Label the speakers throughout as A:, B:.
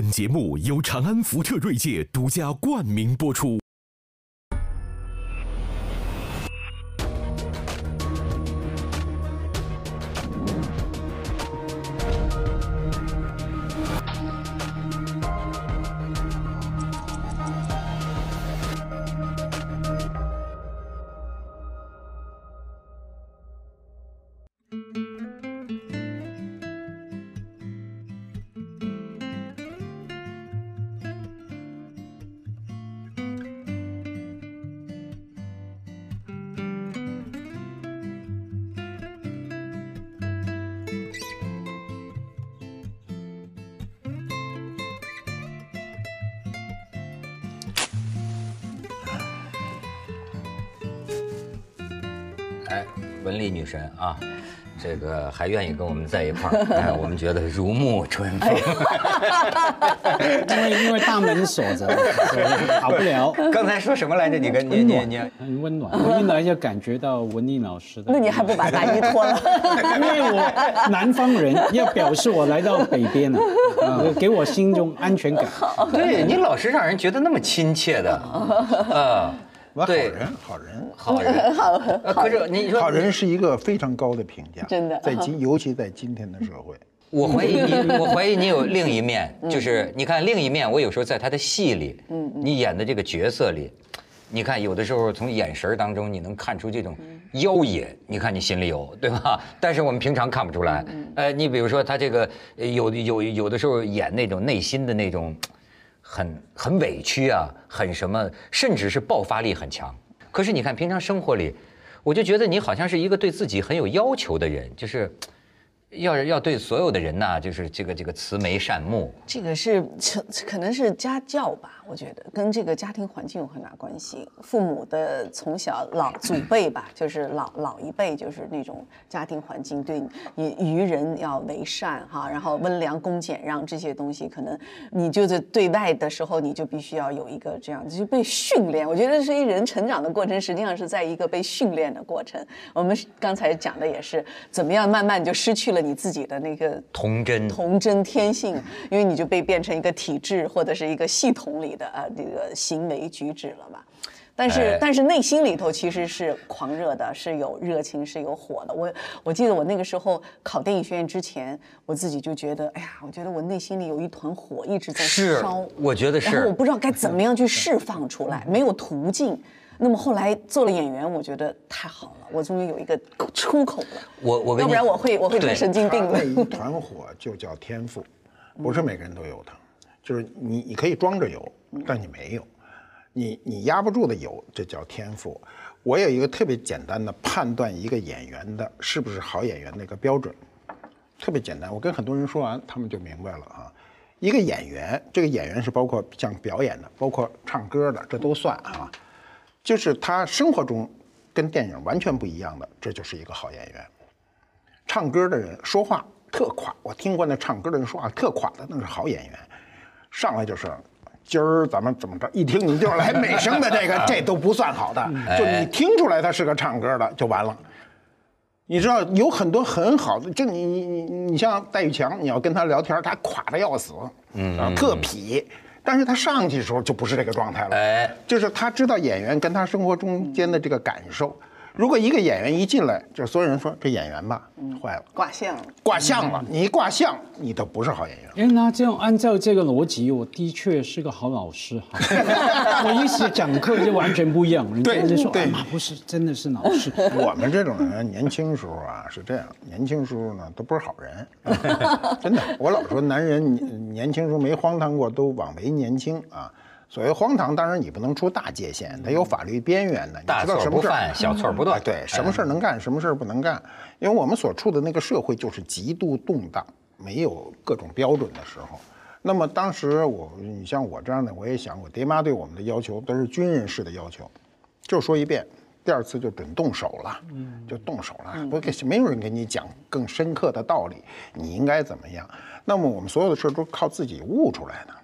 A: 本节目由长安福特锐界独家冠名播出。
B: 个还愿意跟我们在一块儿，哎，我们觉得如沐春风。
C: 因为因为大门锁着，所以跑不了。
B: 刚才说什么来着？你跟你你你，
C: 很温暖，我一来就感觉到文丽老师的。
D: 那你还不把大衣脱了？
C: 因为我南方人，要表示我来到北边了，啊给我心中安全感。
B: 对你老是让人觉得那么亲切的，啊，
E: 我好
B: 人好
E: 人，好人，
B: 好人，呃可是你说
E: 好人是一个非常高的评价，
D: 真的。
E: 在今 尤其在今天的社会，
B: 我怀疑你，我怀疑你有另一面，就是你看另一面，我有时候在他的戏里，嗯你演的这个角色里，你看有的时候从眼神儿当中你能看出这种妖冶，你看你心里有，对吧？但是我们平常看不出来。呃，你比如说他这个呃有有有的时候演那种内心的那种很很委屈啊，很什么，甚至是爆发力很强。可是你看平常生活里，我就觉得你好像是一个对自己很有要求的人，就是。要要对所有的人呐，就是这个这个慈眉善目，
D: 这个是可能是家教吧，我觉得跟这个家庭环境有很大关系。父母的从小老祖辈吧，就是老老一辈，就是那种家庭环境对你于人要为善哈，然后温良恭俭让这些东西，可能你就是对外的时候，你就必须要有一个这样，就是被训练。我觉得是一人成长的过程，实际上是在一个被训练的过程。我们刚才讲的也是怎么样慢慢就失去了你自己的那个
B: 童真。
D: 童真天性，因为你就被变成一个体制或者是一个系统里的呃这个行为举止了吧。但是、
B: 哎
D: 但是内心里头其实是狂热的，是有热情，是有火的。我我记得我那个时候考电影学院之前，我自己就觉得，哎呀，我觉得我内心里有一团火一直在烧，
B: 我觉得是
D: 然后我不知道该怎么样去释放出来，没有途径。那么后来做了演员，我觉得太好了，我终于有一个出口了。
B: 我我跟你
D: 要不然我会我会
B: 对
D: 成神经病的。
E: 那一 团火就叫天赋，不是每个人都有的，就是你你可以装着有，但你没有，你你压不住的有，这叫天赋。我有一个特别简单的判断一个演员的是不是好演员的一个标准，特别简单。我跟很多人说完，他们就明白了啊。一个演员，这个演员是包括像表演的，包括唱歌的，这都算啊。就是他生活中跟电影完全不一样的，这就是一个好演员。唱歌的人说话特垮，我听过那唱歌的人说话特垮的，那是好演员。上来就是，今儿咱们怎么着？一听你就是来美声的，这个这都不算好的，就你听出来他是个唱歌的就完了。你知道有很多很好的，就你你你你像戴玉强，你要跟他聊天，他垮的要死，嗯，特痞，但是他上去的时候就不是这个状态了，
B: 哎
E: 就是他知道演员跟他生活中间的这个感受。如果一个演员一进来，就所有人说这演员吧，坏了，
D: 挂相了。
E: 挂相了，你一挂相，你都不是好演员。
C: 哎，那这样按照这个逻辑，我的确是个好老师哈。我一起讲课就完全不一样，人家说
E: 对
C: 不是，真的是老师。
E: 我们这种人年轻时候啊是这样，年轻时候呢都不是好人，真的。我老说男人年年轻时候没荒唐过，都枉为年轻啊。所谓荒唐，当然你不能出大界限，它有法律边缘的，你
B: 大错不犯，小错不断
E: 啊，。对，什么事儿能干，什么事儿不能干，因为我们所处的那个社会就是极度动荡，没有各种标准的时候。那么当时我，你像我这样的，我也想，我爹妈对我们的要求都是军人式的要求，就说一遍，第二次就准动手了，就动手了，不给没有人给你讲更深刻的道理，你应该怎么样？那么我们所有的事都靠自己悟出来的，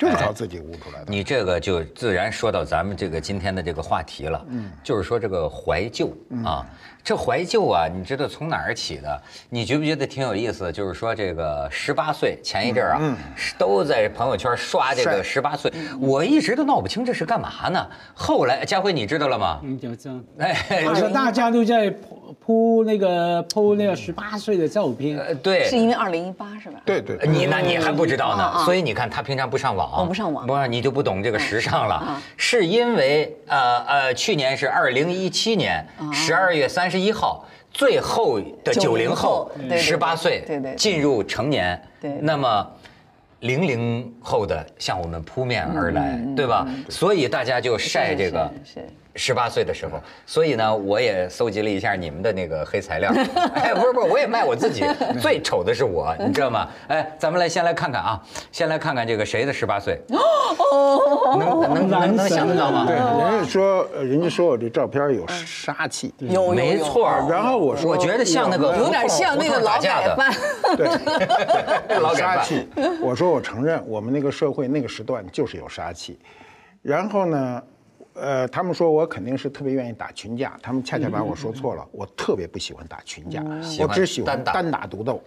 E: 就是靠自己悟出来的。
B: 你这个就自然说到咱们这个今天的这个话题了，嗯，就是说这个怀旧啊，这怀旧啊，你知道从哪儿起的？你觉不觉得挺有意思？就是说这个十八岁前一阵儿啊，是都在朋友圈刷这个
E: 晒
B: 十八岁，我一直都闹不清这是干嘛呢。后来佳慧你知道了吗？
C: 嗯，就这样。
B: 哎，
C: 好像大家都在铺铺那个铺那个十八岁的照片，
B: 呃对，
D: 是因为二零一八是吧？
E: 对对，
B: 你那你还不知道呢，所以你看他平常不上网，
D: 我不上网
B: 不，你就不懂这个时尚了
D: 啊。
B: 是因为呃呃，去年是二零一七年十二月三十一号，最后的九零后十八岁进入成年
D: 对，
B: 那么。零零后的向我们扑面而来，对吧？所以大家就晒这个十八岁的时候，所以呢，我也搜集了一下你们的那个黑材料。哎，不是不是，我也卖我自己，最丑的是我，你知道吗？哎，咱们来先来看看啊，先来看看这个谁的十八岁，能能能能想得到吗？
E: 对，人家说，呃人家说我这照片有杀气，
D: 有
B: 没错。
E: 然后我说
B: 我觉得像那个
D: 有点像那个老改犯，
E: 对，
B: 老
E: 杀气。我说我承认，我们那个社会那个时段就是有杀气。然后呢，呃，他们说我肯定是特别愿意打群架，他们恰恰把我说错了。我特别不喜欢打群架，我只喜欢
B: 单打
E: 单打独斗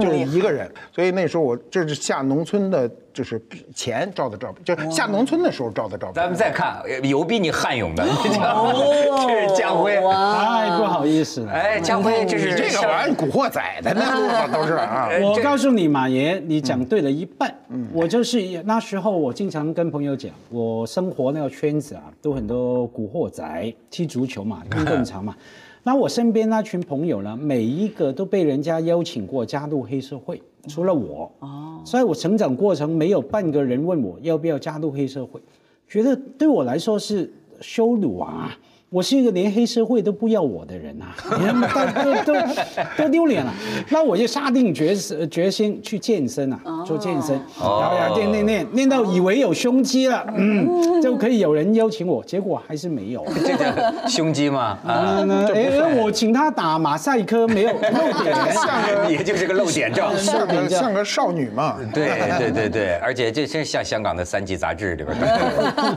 E: 就是一个人。所以那时候我这是下农村的，就是前照的照片，就是下农村的时候照的照片。
B: 咱们再看，有比你悍勇的？这是家辉。
C: 太不好意思了。
B: 哎，家辉，这是
E: 这个玩意，古惑仔的那都是啊。
C: 我告诉你，马爷，你讲对了一半。我就是那时候，我经常跟朋友讲，我生活那个圈子啊，都很多古惑仔，踢足球嘛，运动场嘛。那我身边那群朋友呢，每一个都被人家邀请过加入黑社会，除了我。哦，所以我成长过程没有半个人问我要不要加入黑社会，觉得对我来说是羞辱啊。我是一个连黑社会都不要我的人啊，都都都都丢脸了。那我就下定决心决心去健身啊，做健身，
B: 哦
C: 然后练练练练到以为有胸肌了，嗯，就可以有人邀请我，结果还是没有。
B: 这叫胸肌吗？
C: 哎，我请他打马赛克没有露点，
B: 也就是个露点照。
E: 像个像个少女嘛。
B: 对对对对，而且这真像香港的三级杂志里边的。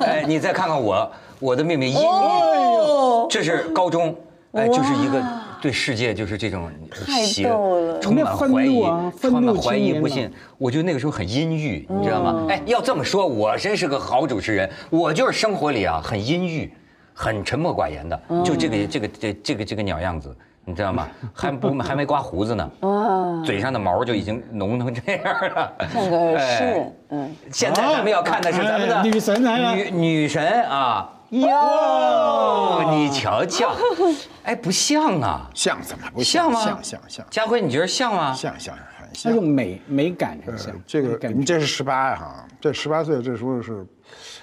B: 哎，你再看看我，我的妹妹英
D: 哦，
B: 这是高中，哎，就是一个对世界就是这种
D: 太
B: 邪
D: 逗了。
B: 充满怀疑充满怀疑不信。我觉得那个时候很阴郁，你知道吗？哎，要这么说，我真是个好主持人，我就是生活里啊很阴郁，很沉默寡言的，就这个这个这这个这个鸟样子。你知道吗？还不还没刮胡子呢，嘴上的毛就已经浓成这样了，
D: 像个诗人
B: 现在咱们要看的是咱们的
C: 哎女神来了。
B: 女女神啊！哟，你瞧瞧，哎，不像啊，
E: 像怎么不
B: 像吗？
E: 像像像
B: 家辉，你觉得像吗？
E: 像像很像
C: 那种。美美感很像。
E: 这个
C: 感
E: 你这是十八哈，这十八岁这时候是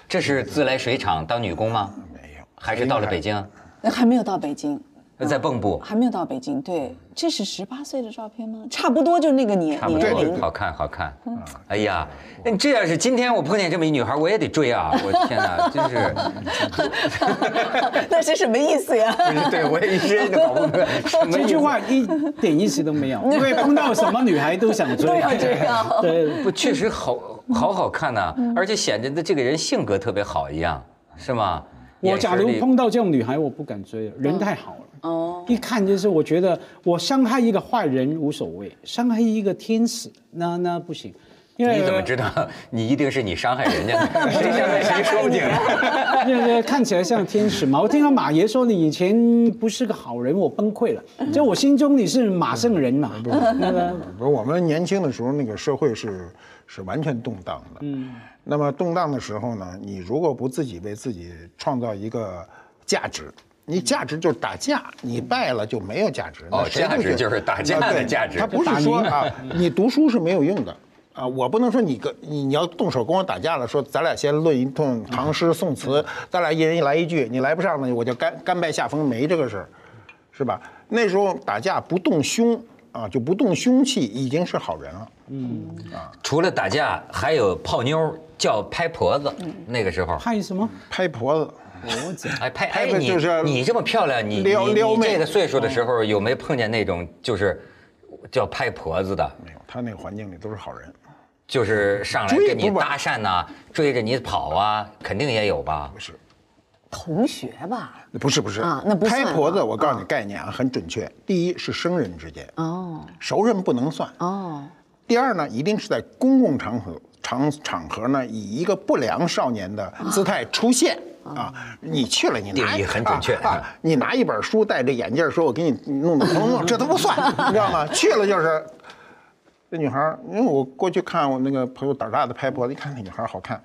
B: 这是自来水厂当女工吗？
E: 没有，
B: 还是到了北京，
D: 还没有到北京，
B: 在蚌埠？
D: 还没有到北京。对，这是十八岁的照片吗？差不多就那个年
B: 差不多，
D: 年龄。
B: 好看，好看。嗯哎呀，那这要是今天我碰见这么一女孩，我也得追啊！我天哪，真是，
D: 那是什么意思呀？
B: 对我也一直都搞不明白
C: 这句话一点意思都没有，因为碰到什么女孩都想追。
D: 都要这样。
C: 对，
B: 不，确实好好好看呐、而且显得的这个人性格特别好一样，是吗？
C: 我假如碰到这种女孩，我不敢追了，人太好了。
D: 哦，
C: 一看就是，我觉得我伤害一个坏人无所谓，伤害一个天使那那不行。因为
B: 你怎么知道你一定是你伤害人家 的？谁伤害谁说不定。
C: 那个看起来像天使嘛？我听到马爷说你以前不是个好人，我崩溃了。就我心中你是马圣人嘛？那个
E: 不是我们年轻的时候，那个社会是是完全动荡的。嗯，那么动荡的时候呢，你如果不自己为自己创造一个价值，你价值就是打架，你败了就没有价值。
B: 哦价值就是打架的价值
E: 他不是说啊，你读书是没有用的。啊，我不能说你跟你你要动手跟我打架了，说咱俩先论一通唐诗宋词，咱俩一人来一句，你来不上呢，我就甘甘拜下风，没这个事儿，是吧？那时候打架不动凶啊，就不动凶器，已经是好人了。
B: 嗯啊除了打架，还有泡妞，叫拍婆子。那个时候，
C: 拍什么？
E: 拍婆子，
C: 脖子。
B: 哎拍
E: 拍
B: 哎你
E: 就是
B: 你这么漂亮，你你
E: 撩撩妹
B: 你这个岁数的时候，有没有碰见那种就是叫拍婆子的？
E: 没有，他那个环境里都是好人，
B: 就是上来跟你搭讪呐、追着你跑啊，肯定也有吧？
E: 不是，
D: 同学吧？
E: 不是不是
D: 啊那不算
E: 拍婆子，
D: 啊
E: 我告诉你概念啊，很准确。第一是生人之间，
D: 哦
E: 熟人不能算。
D: 哦，
E: 第二呢，一定是在公共场合场场合呢，以一个不良少年的姿态出现。啊，你去了，你拿
B: 定义很准确
E: 啊啊你拿一本书，戴着眼镜说：“我给你弄弄弄弄，这都不算，你知道吗？去了就是，这女孩，因为我过去看我那个朋友胆大的拍婆子，一看那女孩好看，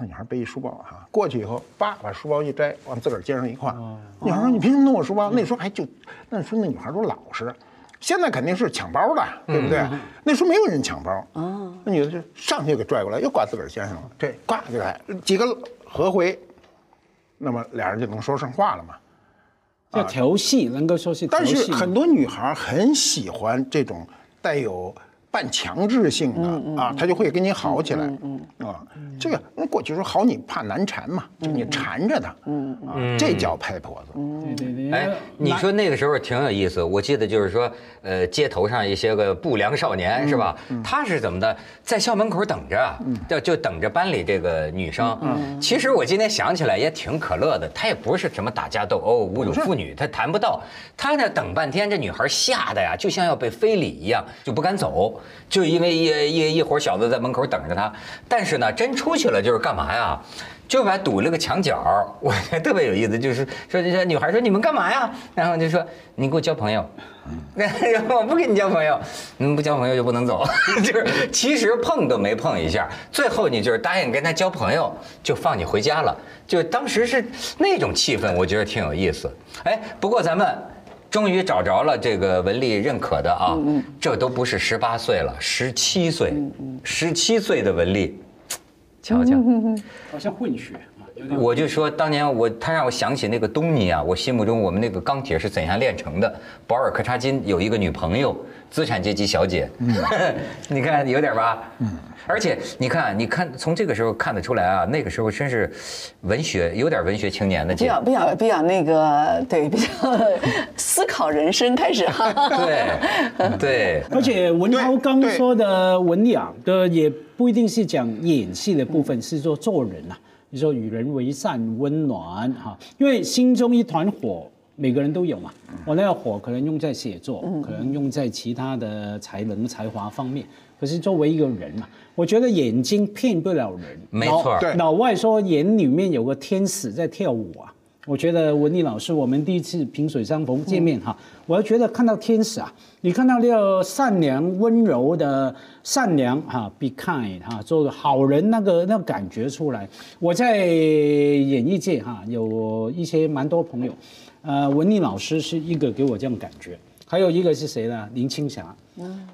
E: 看女孩背一书包哈，过去以后，叭把书包一摘，往自个儿肩上一挎。女孩说：“你凭什么弄我书包？”那时候还就那时候那女孩儿都老实，现在肯定是抢包的，对不对？那时候没有人抢包，那女的就上去就给拽过来，又挂自个儿肩上了，这挂就来几个合回，那么俩人就能说上话了嘛。
C: 叫调戏，能够说是调
E: 但
C: 戏。
E: 是很多女孩很喜欢这种带有半强制性的啊，他就会跟你好起来。啊，这个那过去说好你怕难缠嘛，就你缠着他，啊，这叫拍婆子。
C: 对对对，
B: 哎，你说那个时候挺有意思，我记得就是说，呃，街头上一些个不良少年是吧？他是怎么的，在校门口等着，就就等着班里这个女生。其实我今天想起来也挺可乐的，他也不是什么打架斗殴、侮辱妇女，他谈不到。他那等半天，这女孩吓得呀，就像要被非礼一样，就不敢走，就因为一一一伙小子在门口等着他。但是呢，真出去了就是干嘛呀？就把堵了个墙角，我觉得特别有意思，就是说这女孩说你们干嘛呀？然后就说你给我交朋友，然后我不跟你交朋友，你们不交朋友就不能走，就是其实碰都没碰一下，最后你就是答应跟他交朋友，就放你回家了，就当时是那种气氛，我觉得挺有意思。哎，不过咱们。终于找着了这个文丽认可的啊，这都不是十八岁了，十七岁，十七岁的文丽，瞧瞧，
C: 好像混血
B: 我就说当年我他让我想起那个东尼啊，我心目中我们那个钢铁是怎样炼成的。保尔柯察金有一个女朋友，资产阶级小姐，你看有点吧？嗯，而且你看，你看从这个时候看得出来啊，那个时候真是文学有点文学青年的劲。
D: 比较比较比较那个，对，比较 思考人生开始哈。
B: 对对，
C: 而且文涛刚说的文丽啊，的也不一定是讲演戏的部分，是说做人啊。你说与人为善、温暖哈，因为心中一团火，每个人都有嘛。我那个火可能用在写作，可能用在其他的才能、才华方面。可是作为一个人嘛，我觉得眼睛骗不了人。
B: 没错
E: 对
C: 老外说眼里面有个天使在跳舞啊。我觉得文丽老师，我们第一次萍水相逢见面哈，我要觉得看到天使啊，你看到那个善良温柔的善良哈，be kind 哈，做个好人那个那个感觉出来。我在演艺界哈有一些蛮多朋友，呃，文丽老师是一个给我这样感觉，还有一个是谁呢？林青霞，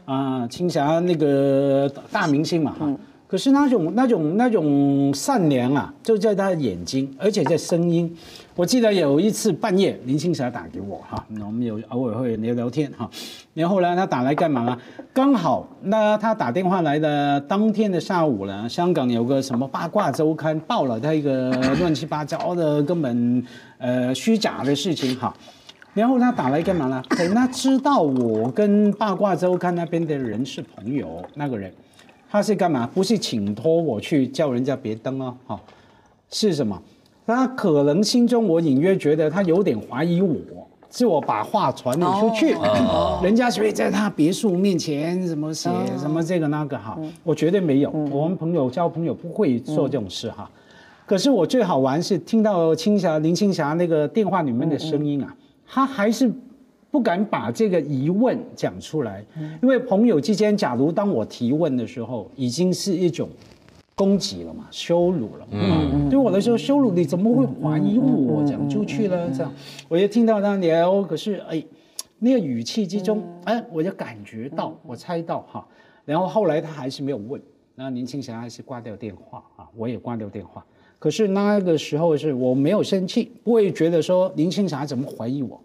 C: 啊，青霞那个大明星嘛哈。可是那种那种那种善良啊，就在他的眼睛，而且在声音。我记得有一次半夜，林青霞打给我哈，我们有偶尔会聊聊天哈。然后呢，他打来干嘛呢？刚好那他打电话来的当天的下午呢，香港有个什么八卦周刊报了他一个乱七八糟的根本呃虚假的事情哈。然后他打来干嘛呢？等他知道我跟八卦周刊那边的人是朋友，那个人。他是干嘛？不是请托我去叫人家别登啊，哈、是什么？他可能心中我隐约觉得他有点怀疑我，是我把话传了出去，人家所以在他别墅面前什么写什么这个那个哈，我绝对没有，我们朋友交朋友不会做这种事哈。可是我最好玩是听到青霞林青霞那个电话里面的声音啊，他还是不敢把这个疑问讲出来，因为朋友之间，假如当我提问的时候，已经是一种攻击了嘛，羞辱了嘛。嗯，对我来说，羞辱你怎么会怀疑我讲出去了？这样，我就听到他聊，可是哎，那个语气之中，哎，我就感觉到，我猜到哈。然后后来他还是没有问，那林青霞还是挂掉电话啊，我也挂掉电话。可是那个时候是我没有生气，不会觉得说林青霞怎么怀疑我，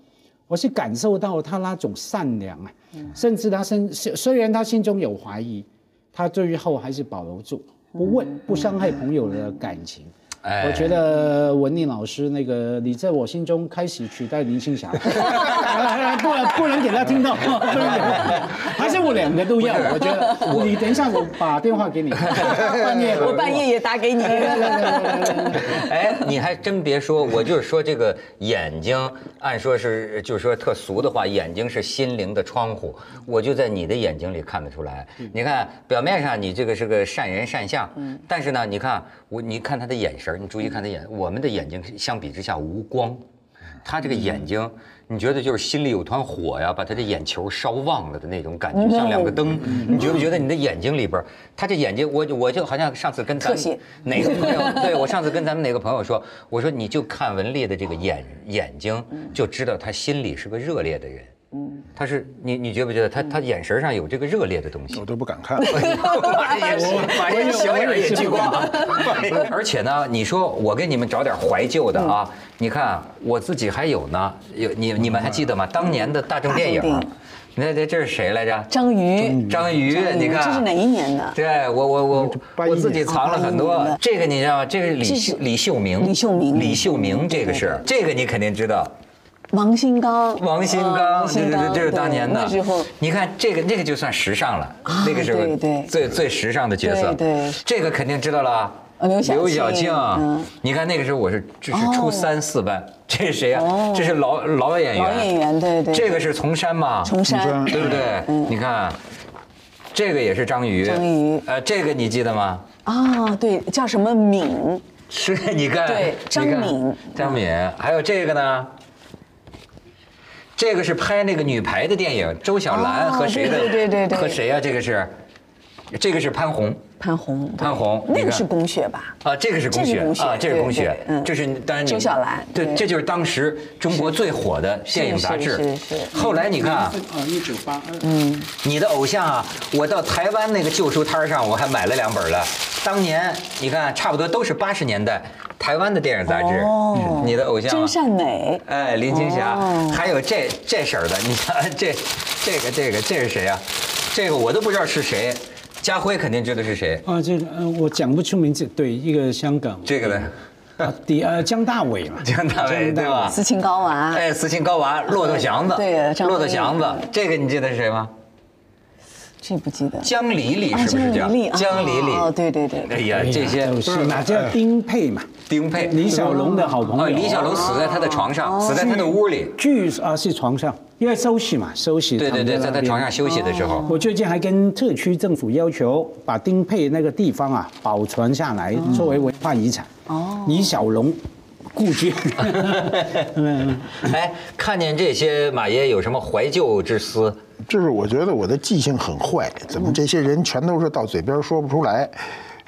C: 我是感受到他那种善良啊，甚至他身虽虽然他心中有怀疑，他最后还是保留住，不问，不伤害朋友的感情。
B: 哎。
C: 我觉得文丽老师那个，你在我心中开始取代林青霞，不能不能给他听到，不能给他还是我我两个都要，我觉得你等一下我把电话给你，半夜。
D: 我半夜也打给你。
B: 哎，你还真别说，我就是说这个眼睛，按说是就是说特俗的话，眼睛是心灵的窗户，我就在你的眼睛里看得出来。你看表面上你这个是个善人善相，但是呢，你看我，你看他的眼神儿，你注意看他眼，我们的眼睛相比之下无光，他这个眼睛。你觉得就是心里有团火呀，把他的眼球烧旺了的那种感觉，像两个灯。你觉不觉得你的眼睛里边，他这眼睛，我我就好像上次跟咱
D: 们
B: 哪个朋友，对我上次跟咱们哪个朋友说，我说你就看文丽的这个眼眼睛，就知道他心里是个热烈的人。嗯，他是你你觉不觉得他他眼神上有这个热烈的东西
E: 我？都不敢看。
B: 马爷，马爷小眼也聚光。而且呢，你说我给你们找点怀旧的啊，你看我自己还有呢，有你你们还记得吗？当年的大众电影你看这这是谁来着？
D: 章鱼，
B: 章鱼，你看
D: 这是哪一年的？
B: 对我我我我自己藏了很
D: 哦
B: 多。这个你知道吗？这个是李李秀明。
D: 李秀明
B: 李秀明，这个是这个你肯定知道。
D: 王新刚，
B: 王新
D: 嗯
B: 刚，对对对，这是当年的。
D: 那时候
B: 你看这个那个就算时尚了，
D: 啊
B: 那个时候
D: 对对
B: 最最时尚的角色。
D: 对对
B: 这个肯定知道了。
D: 呃刘晓庆
B: 晓庆
D: 嗯，
B: 你看那个时候我是这是初
D: 哦
B: 三四班，这是谁呀
D: 哦？
B: 这是老老演员。
D: 老演员对对
B: 这个是丛山嘛？
D: 崇山，
B: 对不对？你看，这个也是章鱼。
D: 章鱼
B: 呃，这个你记得吗？
D: 啊，对，叫什么敏？
B: 是，你看，
D: 对张敏
B: 张敏，还有这个呢。这个是拍那个女排的电影，周小兰
D: 哦
B: 和谁的？
D: 对对对对。对
B: 和谁呀、这个是，这个是潘虹。
D: 潘虹，
B: 潘虹
D: 那个是宫雪吧？
B: 啊，这个是宫雪
D: 这是宫雪
B: 啊，这是
D: 对
B: 宫雪，
D: 嗯。
B: 这是当然你
D: 周小兰
B: 对，这就是当时中国最火的电影杂志。
D: 是是是
B: 后来你看啊，
C: 呃，一九八二，嗯。
B: 你的偶像啊，我到台湾那个旧书摊上，我还买了两本了。当年你看，差不多都是八十年代台湾的电影杂志。
D: 哦
B: 你的偶像啊
D: 真善美，
B: 哎，林青霞，
D: 哦
B: 还有这这婶儿的，你看这这个这个这是谁啊？这个我都不知道是谁，家辉肯定知道是谁。
C: 啊，这个呃，我讲不出名字，对，一个香港，
B: 这个呢，
C: 啊，第呃江大伟嘛，
B: 江大伟对吧？
D: 斯琴高娃，
B: 哎，斯琴高娃，骆驼祥子，
D: 对张
B: 骆驼祥子，这个你记得是谁吗？
D: 这不记得。
B: 江离离
D: 啊
B: 是不是叫
D: 江离离啊
B: 江离离？
D: 哦对对对
B: 哎呀，这些
C: 都是那叫丁佩嘛，
B: 丁佩，
C: 李小龙的好朋
B: 啊，
C: 友。
B: 李小龙死在他的床上，死在他的屋里。
C: 据啊是床上，因为休息嘛，休息。
B: 对对对，在他床上休息的时候，
C: 我最近还跟特区政府要求把丁佩那个地方啊保存下来，作为文化遗产。哦，李小龙故居。嗯，
B: 哎，看见这些，马爷有什么怀旧之思？
E: 就是我觉得我的记性很坏，怎么这些人全都是到嘴边说不出来？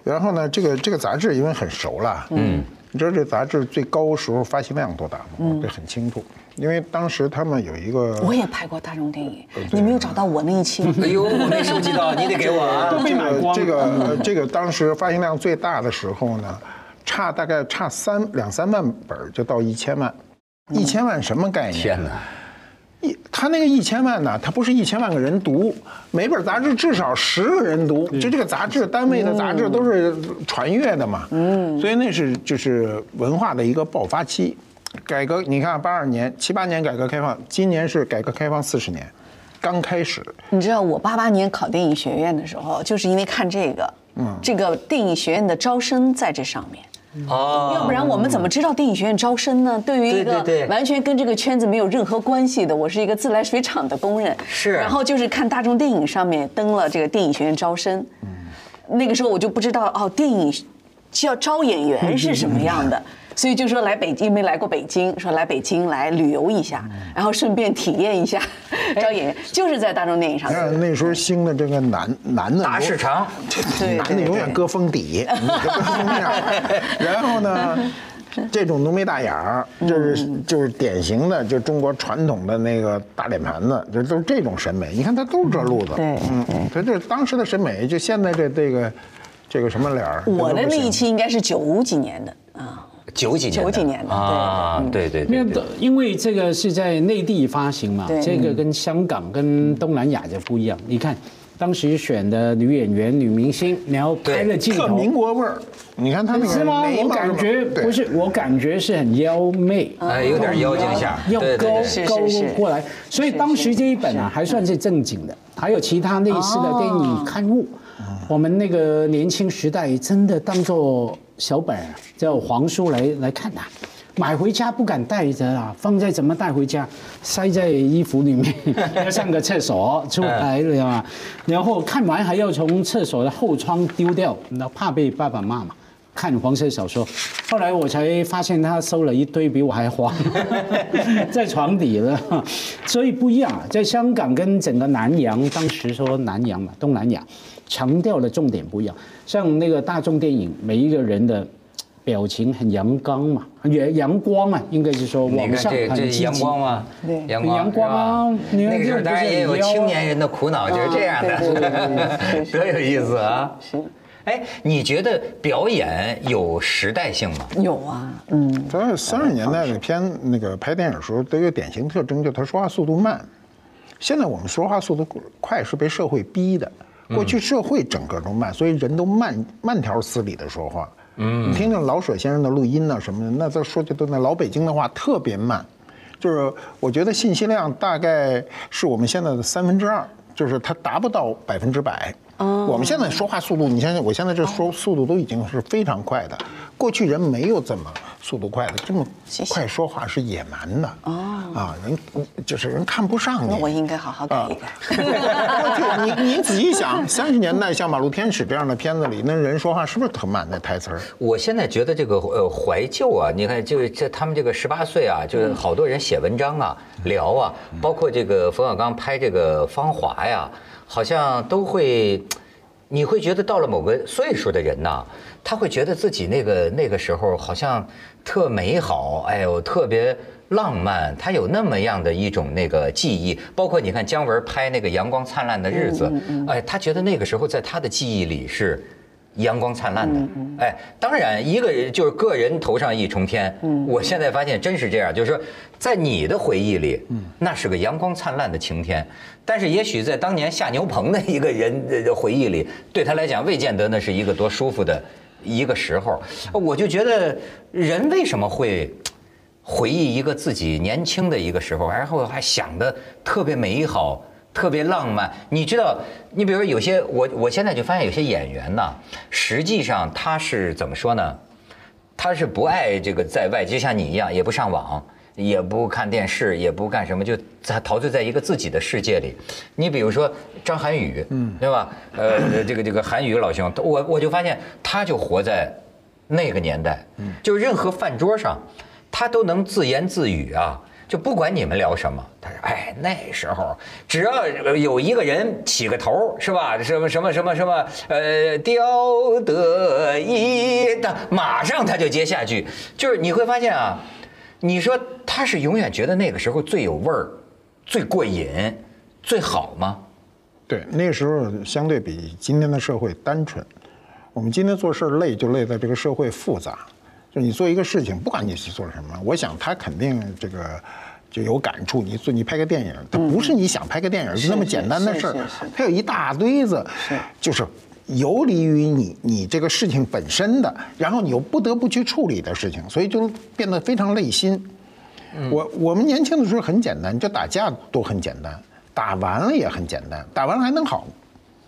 E: 然后呢，这个这个杂志因为很熟了，嗯，你知道这杂志最高时候发行量多大吗？嗯这很清楚，因为当时他们有一个
D: 我也拍过大众电影，你没有找到我那一期？
B: 哎呦，我没收集到，你得给我啊！
E: 这个
C: 买光了
E: 这个呃这个当时发行量最大的时候呢，差大概差三两三万本就到一千万，一千万什么概念？
B: 天哪！
E: 一他那个一千万呢，他不是一千万个人读，每本杂志至少十个人读，就这个杂志单位的杂志都是传阅的嘛，嗯，所以那是就是文化的一个爆发期。改革，你看八二年、七八年改革开放，今年是改革开放四十年，刚开始，
D: 你知道我八八年考电影学院的时候，就是因为看这个，嗯，这个电影学院的招生在这上面。
B: 哦，
D: 要不然我们怎么知道电影学院招生呢？对于一个完全跟这个圈子没有任何关系的，我是一个自来水厂的工人，
B: 是。
D: 然后就是看大众电影上面登了这个电影学院招生，那个时候我就不知道哦，电影要招演员是什么样的。所以就说来北京，没来过北京，说来北京来旅游一下，然后顺便体验一下招演员，就是在大众电影上。
E: 你。看那时候兴的这个男男的
B: 大市场，
D: 对
E: 男的永远搁封底，你搁封面。然后呢，这种浓眉大眼儿，就是就是典型的，就中国传统的那个大脸盘子，就都是这种审美。你看他都是这路子，
D: 对
E: 嗯，他这当时的审美，就现在这这个这个什么脸儿，
D: 我的那一期应该是九几年的啊，
B: 九几年的，
D: 九几年的
B: 啊，对对对对
C: 因为因为这个是在内地发行嘛
D: 对，
C: 这个跟香港跟东南亚就不一样。你看，当时选的女演员、女明星，然后拍了镜头，
E: 特民国味儿。你看他们
C: 是吗？我感觉不是，我感觉是很妖媚，
B: 哎，有点妖精下，
C: 要高高过来，所以当时这一本啊还算是正经的，还有其他类似的电影刊物。我们那个年轻时代真的当做小本儿叫黄书来来看的、买回家不敢带着啊，放在怎么带回家？塞在衣服里面，要 上个厕所出来了嘛。然后看完还要从厕所的后窗丢掉，那怕被爸爸骂嘛。看黄色小说，后来我才发现他收了一堆比我还花，在床底了，所以不一样啊。在香港跟整个南洋，当时说南洋嘛，东南亚，强调的重点不一样。像那个大众电影，每一个人的表情很阳刚嘛，阳阳光嘛，应该是说
B: 你看
C: 往上
B: 这这阳
C: 很积极。
B: 光嘛？
D: 对
B: 阳光
C: 阳光
B: 那个时候
C: 这
B: 当然也有青年人的苦恼，就是这样的，多有意思啊！
D: 是
B: 哎，你觉得表演有时代性吗？
D: 有啊，嗯，
E: 主要是三十年代的片那个拍电影的时候，都有典型特征，就他说话速度慢。现在我们说话速度快是被社会逼的，过去社会整个都慢，所以人都慢慢条斯理的说话。嗯，你听听老舍先生的录音呐、什么的，那都说的都那老北京的话特别慢，就是我觉得信息量大概是我们现在的三分之二，就是它达不到百分之百。我们现在说话速度，你想想，我现在这说速度都已经是非常快的，过去人没有这么速度快的，这么快说话是野蛮的。啊，人就是人看不上你。
D: 那我应该好好改一改。
E: 过去你你仔细想，三十年代像《马路天使》这样的片子里，那人说话是不是特慢？那台词儿，
B: 我现在觉得这个呃怀旧啊，你看就是这他们这个十八岁啊，就是好多人写文章啊、聊啊，包括这个冯小刚拍这个《芳华》呀，好像都会，你会觉得到了某个岁数的人呐，他会觉得自己那个那个时候好像特美好，哎呦，特别。浪漫，他有那么样的一种那个记忆，包括你看姜文拍那个《阳光灿烂的日子》，哎，他觉得那个时候在他的记忆里是阳光灿烂的。哎，当然，一个人就是个人头上一重天。嗯我现在发现真是这样，就是说，在你的回忆里，嗯那是个阳光灿烂的晴天，但是也许在当年下牛棚的一个人的回忆里，对他来讲，未见得那是一个多舒服的一个时候。我就觉得，人为什么会？回忆一个自己年轻的一个时候，然后还想的特别美好、特别浪漫。你知道，你比如说有些我我现在就发现有些演员呢，实际上他是怎么说呢？他是不爱这个在外，就像你一样，也不上网，也不看电视，也不干什么，就在陶醉在一个自己的世界里。你比如说张涵予，嗯，对吧？呃，这个这个涵予老兄，我我就发现他就活在那个年代，就任何饭桌上。他都能自言自语啊，就不管你们聊什么，他说：“哎，那时候只要有一个人起个头，是吧？什么什么什么什么，呃，雕得一的，马上他就接下句。就是你会发现啊，你说他是永远觉得那个时候最有味儿、最过瘾、最好吗？
E: 对，那时候相对比今天的社会单纯。我们今天做事儿累，就累在这个社会复杂。就你做一个事情，不管你是做什么，我想他肯定这个就有感触。你做你拍个电影，它不是你想拍个电影就那么简单的事儿它有一大堆子，就是游离于你你这个事情本身的，然后你又不得不去处理的事情，所以就变得非常累心。我我们年轻的时候很简单，就打架都很简单，打完了也很简单，打完了还能好。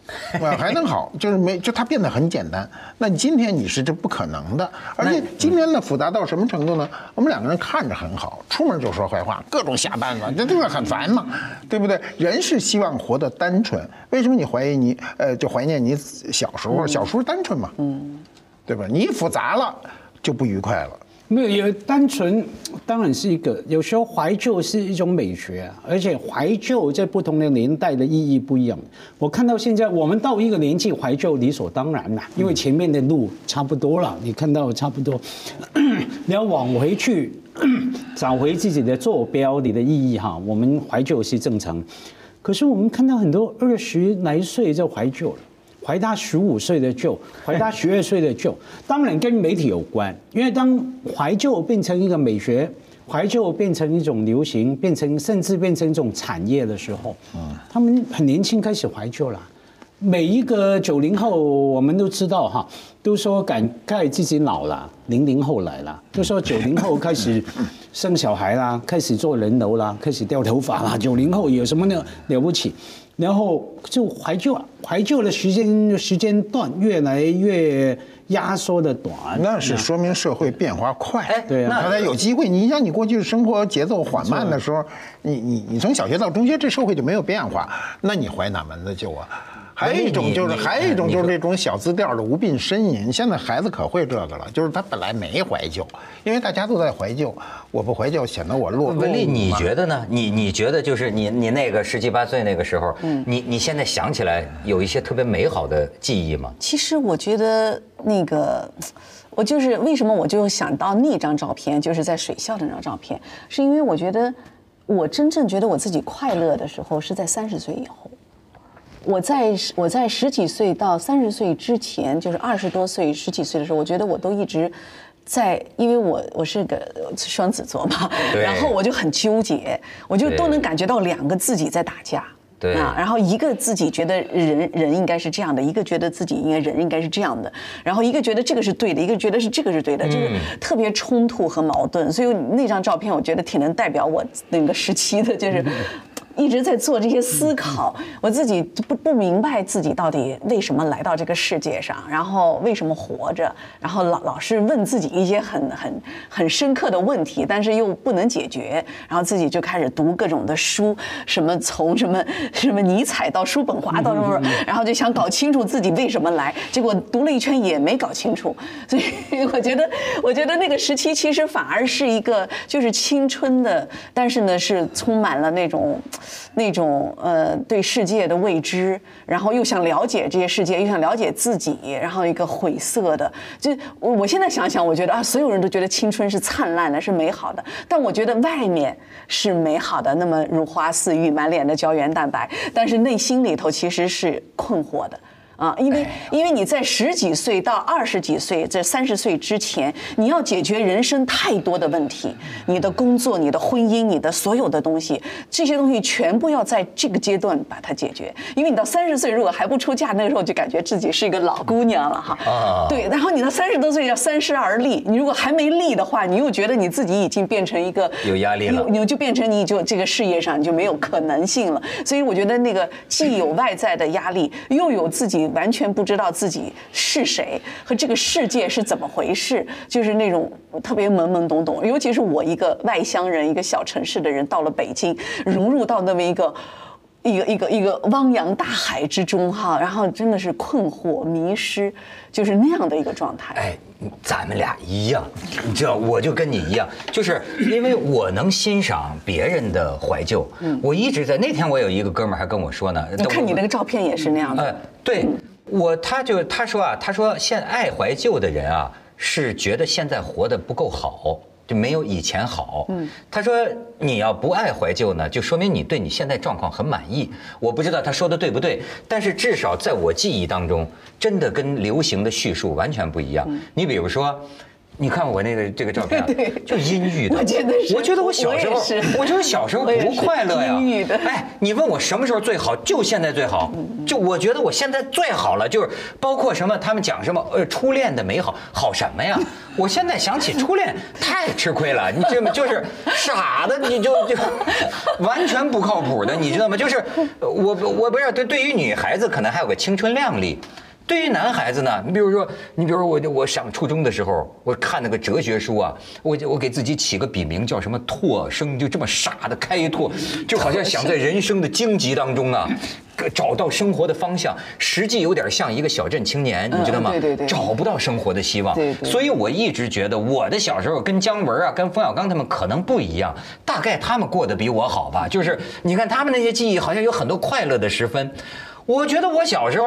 E: 啊，还能好，就是没，就它变得很简单。那今天你是这不可能的，而且今天的复杂到什么程度呢？我们两个人看着很好，出门就说坏话，各种下绊子，这这个很烦嘛，对不对？人是希望活得单纯，为什么你怀疑你呃就怀念你小时候？小时候单纯嘛，嗯，对吧？你一复杂了就不愉快了。
C: 没有，也单纯当然是一个，有时候怀旧是一种美学啊，而且怀旧在不同的年代的意义不一样。我看到现在，我们到一个年纪怀旧理所当然啦，因为前面的路差不多了，你看到差不多，你要往回去 找回自己的坐标，你的意义哈，我们怀旧是正常。可是我们看到很多二十来岁就怀旧了。怀他十五岁的旧，怀他十二岁的旧，当然跟媒体有关，因为当怀旧变成一个美学，怀旧变成一种流行，变成甚至变成一种产业的时候，他们很年轻开始怀旧了。每一个九零后，我们都知道哈，都说感慨自己老了，零零后来了，都说九零后开始生小孩啦，开始做人流啦，开始掉头发啦。九零后有什么了了不起？然后就怀旧啊，怀旧的时间时间段越来越压缩的短。
E: 那是说明社会变化快。
B: 哎
C: 对啊
E: 大家有机会，你像你过去生活节奏缓慢的时候，你你你从小学到中学，这社会就没有变化，那你怀哪门子旧啊？还有一种就是，还有一种就是这种小字调的无病呻吟。现在孩子可会这个了，就是他本来没怀旧，因为大家都在怀旧，我不怀旧显得我落。
B: 文丽，你觉得呢？你你觉得就是你你那个十七八岁那个时候，你你现在想起来有一些特别美好的记忆吗？
D: 其实我觉得那个，我就是为什么我就想到那张照片，就是在水校的那张照片，是因为我觉得我真正觉得我自己快乐的时候是在三十岁以后。我在我在十几岁到三十岁之前，就是二十多岁、十几岁的时候，我觉得我都一直在，因为我我是个双子座嘛，然后我就很纠结，我就都能感觉到两个自己在打架。
B: 对
D: 啊，然后一个自己觉得人人应该是这样的，一个觉得自己应该人应该是这样的，然后一个觉得这个是对的，一个觉得是这个是对的，就是特别冲突和矛盾。所以那张照片我觉得挺能代表我那个时期的，就是。一直在做这些思考，我自己不不明白自己到底为什么来到这个世界上，然后为什么活着，然后老老是问自己一些很很很深刻的问题，但是又不能解决，然后自己就开始读各种的书，什么从什么什么尼采到叔本华到什么，然后就想搞清楚自己为什么来，结果读了一圈也没搞清楚，所以我觉得我觉得那个时期其实反而是一个就是青春的，但是呢是充满了那种。那种呃对世界的未知，然后又想了解这些世界，又想了解自己，然后一个晦涩的，就我我现在想想，我觉得啊，所有人都觉得青春是灿烂的，是美好的，但我觉得外面是美好的，那么如花似玉，满脸的胶原蛋白，但是内心里头其实是困惑的。啊，因为因为你在十几岁到二十几岁这三十岁之前，你要解决人生太多的问题，你的工作、你的婚姻、你的所有的东西，这些东西全部要在这个阶段把它解决。因为你到三十岁如果还不出嫁，那个时候就感觉自己是一个老姑娘了哈。
B: 啊
D: 对，然后你到三十多岁要三十而立，你如果还没立的话，你又觉得你自己已经变成一个
B: 有压力了
D: 有你就变成你就这个事业上你就没有可能性了。所以我觉得那个既有外在的压力，又有自己完全不知道自己是谁和这个世界是怎么回事，就是那种特别懵懵懂懂。尤其是我一个外乡人，一个小城市的人，到了北京，融入到那么一个。一个一个一个汪洋大海之中哈，然后真的是困惑、迷失，就是那样的一个状态。
B: 哎，咱们俩一样，你知道，我就跟你一样，就是因为我能欣赏别人的怀旧。我一直在那天，我有一个哥们儿还跟我说呢，
D: 你看你那个照片也是那样的。
B: 哎，对我，他就他说啊，他说现爱怀旧的人啊，是觉得现在活得不够好。就没有以前好。嗯，他说你要不爱怀旧呢，就说明你对你现在状况很满意。我不知道他说的对不对，但是至少在我记忆当中，真的跟流行的叙述完全不一样。你比如说。你看我那个这个照片啊，就阴郁的。
D: 我觉得是
B: 我觉得我小时候
D: 我也是，
B: 我觉得小时候不快乐呀。
D: 阴郁的
B: 哎，你问我什么时候最好？就现在最好。就我觉得我现在最好了，就是包括什么，他们讲什么呃初恋的美好，好什么呀？我现在想起初恋太吃亏了，你知道吗？就是傻的，你就就 完全不靠谱的，你知道吗？就是我我不知道，对对于女孩子可能还有个青春靓丽。对于男孩子呢，你比如说，你比如说我我上初中的时候，我看那个哲学书啊，我就我给自己起个笔名叫什么拓生，就这么傻的开拓，就好像想在人生的荆棘当中啊，找到生活的方向，实际有点像一个小镇青年，你知道吗？
D: 对对对
B: 找不到生活的希望。
D: 对对
B: 所以我一直觉得我的小时候跟姜文啊、跟冯小刚他们可能不一样，大概他们过得比我好吧。就是你看他们那些记忆，好像有很多快乐的时分。我觉得我小时候。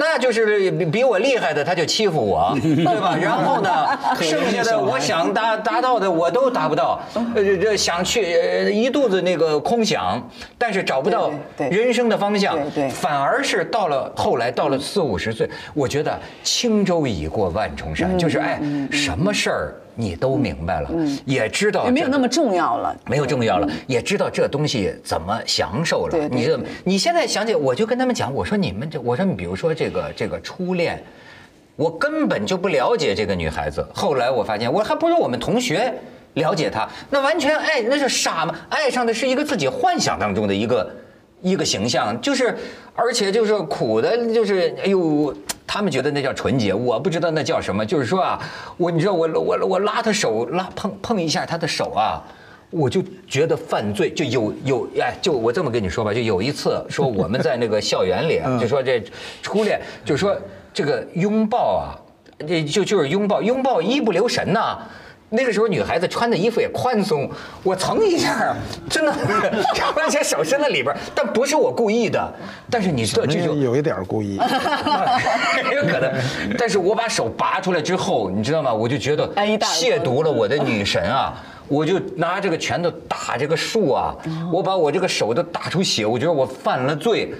B: 那就是比比我厉害的，他就欺负我，对吧？然后呢，剩下的我想达达到的我都达不到，呃，这想去呃一肚子那个空想，但是找不到人生的方向。
D: 对，
B: 反而是到了后来到了四五十岁，我觉得轻舟已过万重
D: 嗯
B: 山，就是哎，什么事儿你都明白了，也知道
D: 也没有那么重要了。
B: 没有重要了，也知道这东西怎么享受了。你知道
D: 对，
B: 你现在想起，我就跟他们讲，我说你们这，我说你比如说这个这个初恋，我根本就不了解这个女孩子。后来我发现，我还不如我们同学了解她，那完全爱那是傻嘛？爱上的是一个自己幻想当中的一个一个形象，就是而且就是苦的，就是哎呦。他们觉得那叫纯洁，我不知道那叫什么。就是说啊，我你知道我我我拉他手拉碰碰一下他的手啊，我就觉得犯罪就有有哎，就我这么跟你说吧，就有一次说我们在那个校园里，就说这初恋，就说这个拥抱啊，这就就是拥抱拥抱一不留神呐。那个时候女孩子穿的衣服也宽松，我蹭一下，真的，把这手伸在里边，但不是我故意的。但是你知道这就
E: 有一点故意，
B: 有可能。但是我把手拔出来之后，你知道吗？我就觉得亵渎了我的女神啊！我就拿这个拳头打这个树啊，我把我这个手都打出血，我觉得我犯了罪。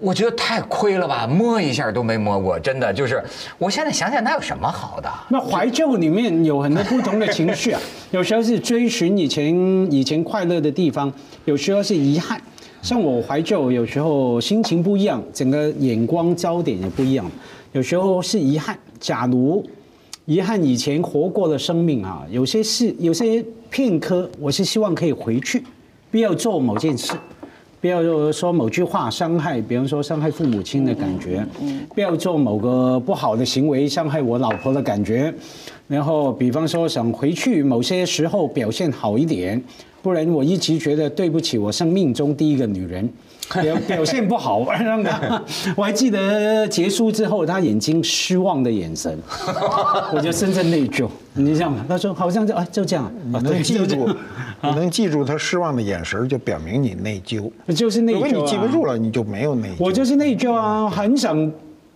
B: 我觉得太亏了吧，摸一下都没摸过，真的就是。我现在想想，那有什么好的？
C: 那怀旧里面有很多不同的情绪啊，有时候是追寻以前以前快乐的地方，有时候是遗憾。像我怀旧，有时候心情不一样，整个眼光焦点也不一样。有时候是遗憾，假如遗憾以前活过的生命啊，有些事，有些片刻，我是希望可以回去，不要做某件事。不要说某句话伤害，比方说伤害父母亲的感觉，不要做某个不好的行为伤害我老婆的感觉，然后比方说想回去某些时候表现好一点，不然我一直觉得对不起我生命中第一个女人。表 表现不好，让他，我还记得结束之后，他眼睛失望的眼神，我就深深内疚。你这样他说好像就哎就这样，
E: 你能 记住，你能记住他失望的眼神，就表明你内疚。
C: 就是内疚。
E: 如果你记不住了，你就没有内疚。
C: 我就是内疚啊，很想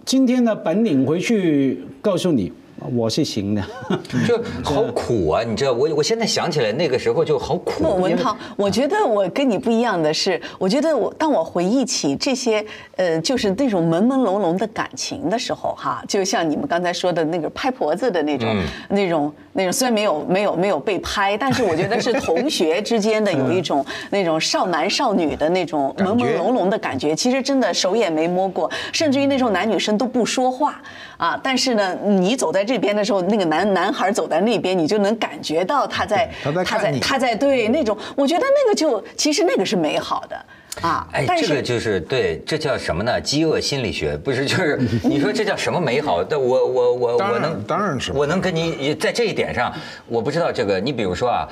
C: 今天的本领回去告诉你。我是行的，
B: 就好苦啊！你知道，我我现在想起来那个时候就好苦。
D: 文涛，我觉得我跟你不一样的是，我觉得我当我回忆起这些呃，就是那种朦朦胧胧的感情的时候，哈，就像你们刚才说的那个拍婆子的那种那种那种，虽然没有没有没有被拍，但是我觉得是同学之间的有一种那种少男少女的那种朦朦胧胧的感觉。其实真的手也没摸过，甚至于那时候男女生都不说话啊，但是呢，你走在这。这边的时候，那个男男孩走在那边，你就能感觉到他在
E: 他在
D: 他在对那种，我觉得那个就其实那个是美好的啊。
B: 哎，这个就是对，这叫什么呢？饥饿心理学不是？就是 你说这叫什么美好？但我我我我能
E: 当然是
B: 我能跟你在这一点上，我不知道这个。你比如说啊，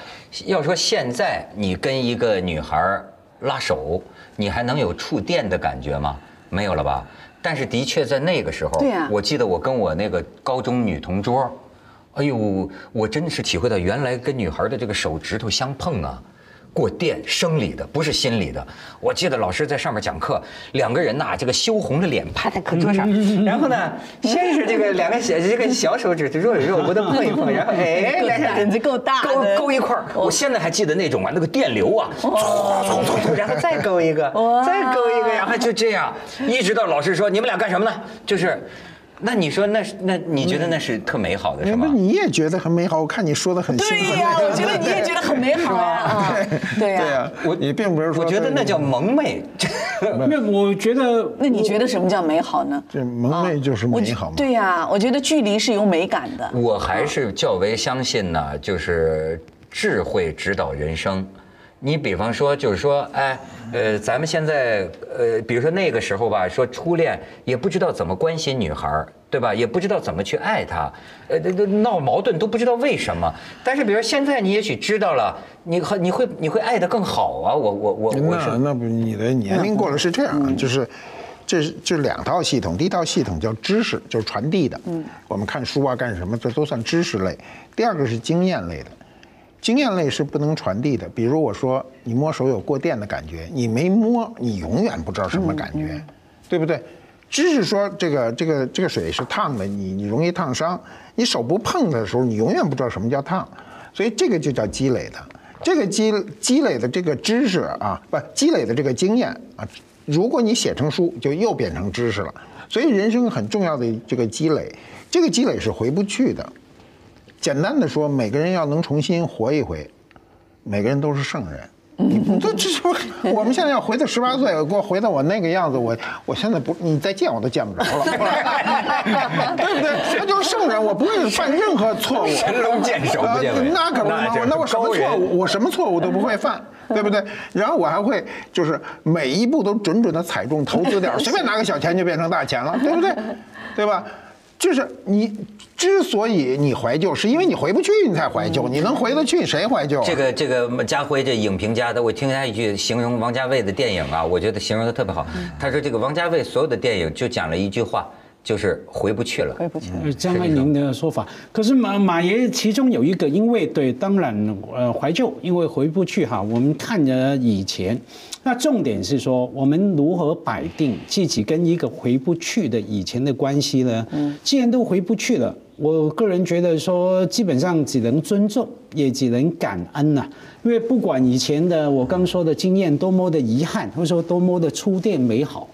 B: 要说现在你跟一个女孩拉手，你还能有触电的感觉吗？没有了吧？但是的确在那个时候，我记得我跟我那个高中女同桌，哎呦，我真的是体会到原来跟女孩的这个手指头相碰啊。过电生理的，不是心理的。我记得老师在上面讲课，两个人呐，这个羞红了脸趴在课桌上，然后呢，先是这个两个小这个小手指若有若无的碰一碰，然后哎，
D: 胆子够大，
B: 勾勾一块儿。我现在还记得那种啊，那个电流啊，然后再勾一个，再勾一个，然后就这样，一直到老师说你们俩干什么呢？就是。那你说那是那你觉得那是特美好的是吗？
E: 你也觉得很美好，我看你说的很兴奋。
D: 对呀，我觉得你也觉得很美好啊。对呀，
E: 我你并不是说。
B: 我觉得那叫萌妹。
C: 那我觉得，
D: 那你觉得什么叫美好呢？
E: 这萌妹就是美好吗。
D: 对呀，我觉得距离是有美感的。
B: 我还是较为相信呢，就是智慧指导人生。你比方说，就是说，哎，呃，咱们现在，呃，比如说那个时候吧，说初恋也不知道怎么关心女孩对吧？也不知道怎么去爱她，呃，闹矛盾都不知道为什么。但是，比如现在你也许知道了，你和你会你会爱得更好啊！我我我我
E: 那那不你的年龄过了是这样，就是这是这两套系统，第一套系统叫知识，就是传递的，嗯，我们看书啊干什么，这都算知识类。第二个是经验类的。经验类是不能传递的，比如我说你摸手有过电的感觉，你没摸，你永远不知道什么感觉，对不对？知识说这个这个这个水是烫的，你你容易烫伤，你手不碰的时候，你永远不知道什么叫烫，所以这个就叫积累的，这个积积累的这个知识啊，不积累的这个经验啊，如果你写成书，就又变成知识了。所以人生很重要的这个积累，这个积累是回不去的。简单的说，每个人要能重新活一回，每个人都是圣人。你 这这是不我们现在要回到十八岁，给我回到我那个样子，我我现在不，你再见我都见不着了，对不对？他就是圣人，我不会犯任何错误。
B: 神龙见首不见尾
E: 呃那可不是
B: 那这
E: 那我那我什么错误，我什么错误都不会犯，对不对？然后我还会就是每一步都准准的踩中投资点，随便拿个小钱就变成大钱了，对不对？对吧？就是你之所以你怀旧，是因为你回不去，你才怀旧。你能回得去，谁怀旧啊？
B: 这个这个家辉这影评家的，我听他一句形容王家卫的电影啊，我觉得形容的特别好。他说这个王家卫所有的电影就讲了一句话，就是回不去了。
D: 回不去了。
C: 呃，江爱宁的说法。可是马马爷其中有一个，因为对，当然呃怀旧，因为回不去哈。我们看着以前，那重点是说我们如何摆定自己跟一个回不去的以前的关系呢？嗯，既然都回不去了，我个人觉得说，基本上只能尊重，也只能感恩呐、因为不管以前的我刚说的经验多么的遗憾，或者说多么的触电美好。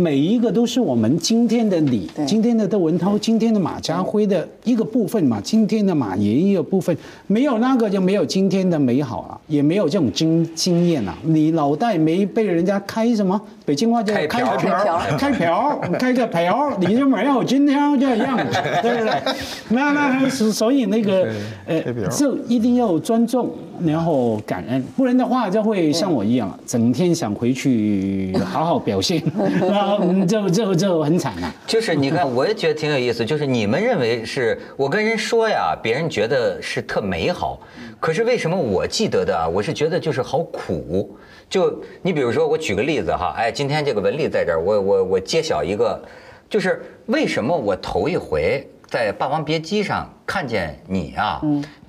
C: 每一个都是我们今天的你，今天的窦文涛，今天的马家辉的一个部分嘛，今天的马爷一个部分，没有那个就没有今天的美好了，也没有这种经经验啊。你脑袋没被人家开什么？北京话叫
B: 开瓢。
C: 开瓢，开瓢，开个瓢，你就没有今天这样，对不对？那那所所以那个呃
E: 开瓢，
C: 这一定要尊重，然后感恩，不然的话就会像我一样，整天想回去好好表现，然后嗯就就就很惨啊。
B: 就是你看，我也觉得挺有意思。就是你们认为是我跟人说呀，别人觉得是特美好，可是为什么我记得的啊？我是觉得就是好苦。就你比如说，我举个例子哈，哎，今天这个文丽在这儿，我我我揭晓一个，就是为什么我头一回在《霸王别姬》上看见你啊？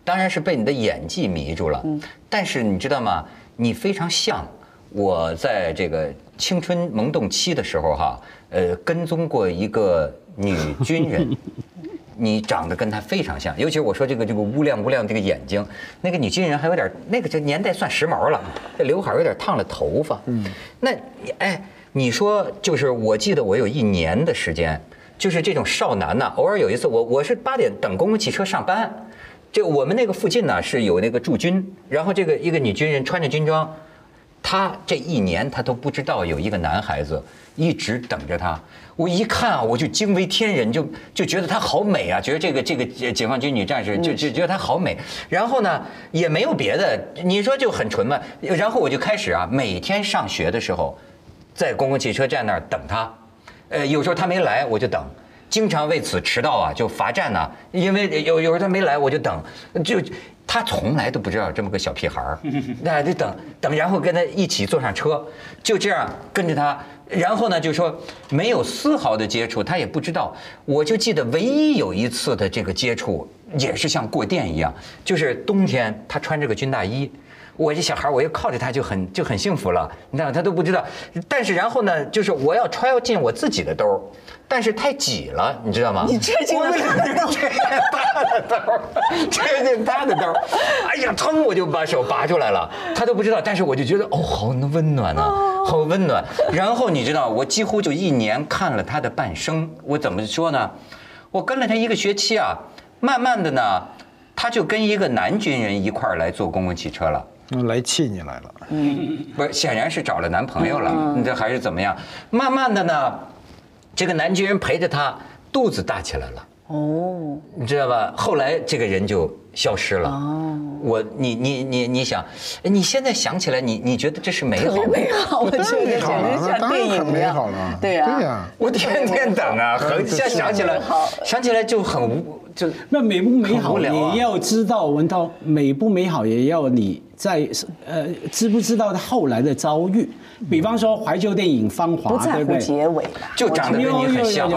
B: 当然是被你的演技迷住了。但是你知道吗？你非常像我在这个青春萌动期的时候哈，呃，跟踪过一个女军人。你长得跟她非常像，尤其是我说这个这个乌亮乌亮这个眼睛，那个女军人还有点那个这年代算时髦了，这刘海有点烫了头发。嗯，那你哎，你说就是我记得我有一年的时间，就是这种少男呐，偶尔有一次我我是八点等公共汽车上班，就我们那个附近呢是有那个驻军，然后这个一个女军人穿着军装，她这一年她都不知道有一个男孩子一直等着她。我一看啊，我就惊为天人，就就觉得她好美啊，觉得这个这个解放军女战士就就觉得她好美。然后呢，也没有别的，你说就很纯嘛。然后我就开始啊，每天上学的时候，在公共汽车站那儿等她。呃，有时候她没来，我就等。经常为此迟到啊，就罚站呐、因为有有时候他没来，我就等，就他从来都不知道这么个小屁孩儿，那就等等，然后跟他一起坐上车，就这样跟着他，然后呢就说没有丝毫的接触，他也不知道。我就记得唯一有一次的这个接触，也是像过电一样，就是冬天他穿着个军大衣。我这小孩，我又靠着他就很就很幸福了，你知道他都不知道。但是然后呢，就是我要揣进我自己的兜儿，但是太挤了，你知道吗？
D: 你揣进他的兜儿
B: 揣他的兜儿？揣进他的兜儿，哎呀，腾我就把手拔出来了，他都不知道，但是我就觉得哦，好温暖啊、好温暖。然后你知道，我几乎就一年看了他的半生。我怎么说呢？我跟了他一个学期啊，慢慢的呢，他就跟一个男军人一块儿来坐公共汽车了。
E: 那来气你来了，嗯。
B: 不是，显然是找了男朋友了，你这还是怎么样？慢慢的呢，这个男军人陪着她，肚子大起来了。
D: 哦，
B: 你知道吧？后来这个人就消失了。
D: 哦，
B: 我你你你你想，哎你现在想起来，你你觉得这是美
D: 特别
B: 好吗？
D: 美好，我觉得简直像
E: 当然很美
D: 电影一样。
E: 好了，
D: 对呀，
E: 对呀，
B: 我天天等啊，很现在想起来，想起来就很无，就
C: 那美不美好，
B: 很无聊啊。
C: 也要知道文涛美不美好，也要你在呃知不知道他后来的遭遇。比方说怀旧电影《芳华
D: 不》，在乎
C: 对不对？
D: 结尾吧，
B: 就长得跟你很像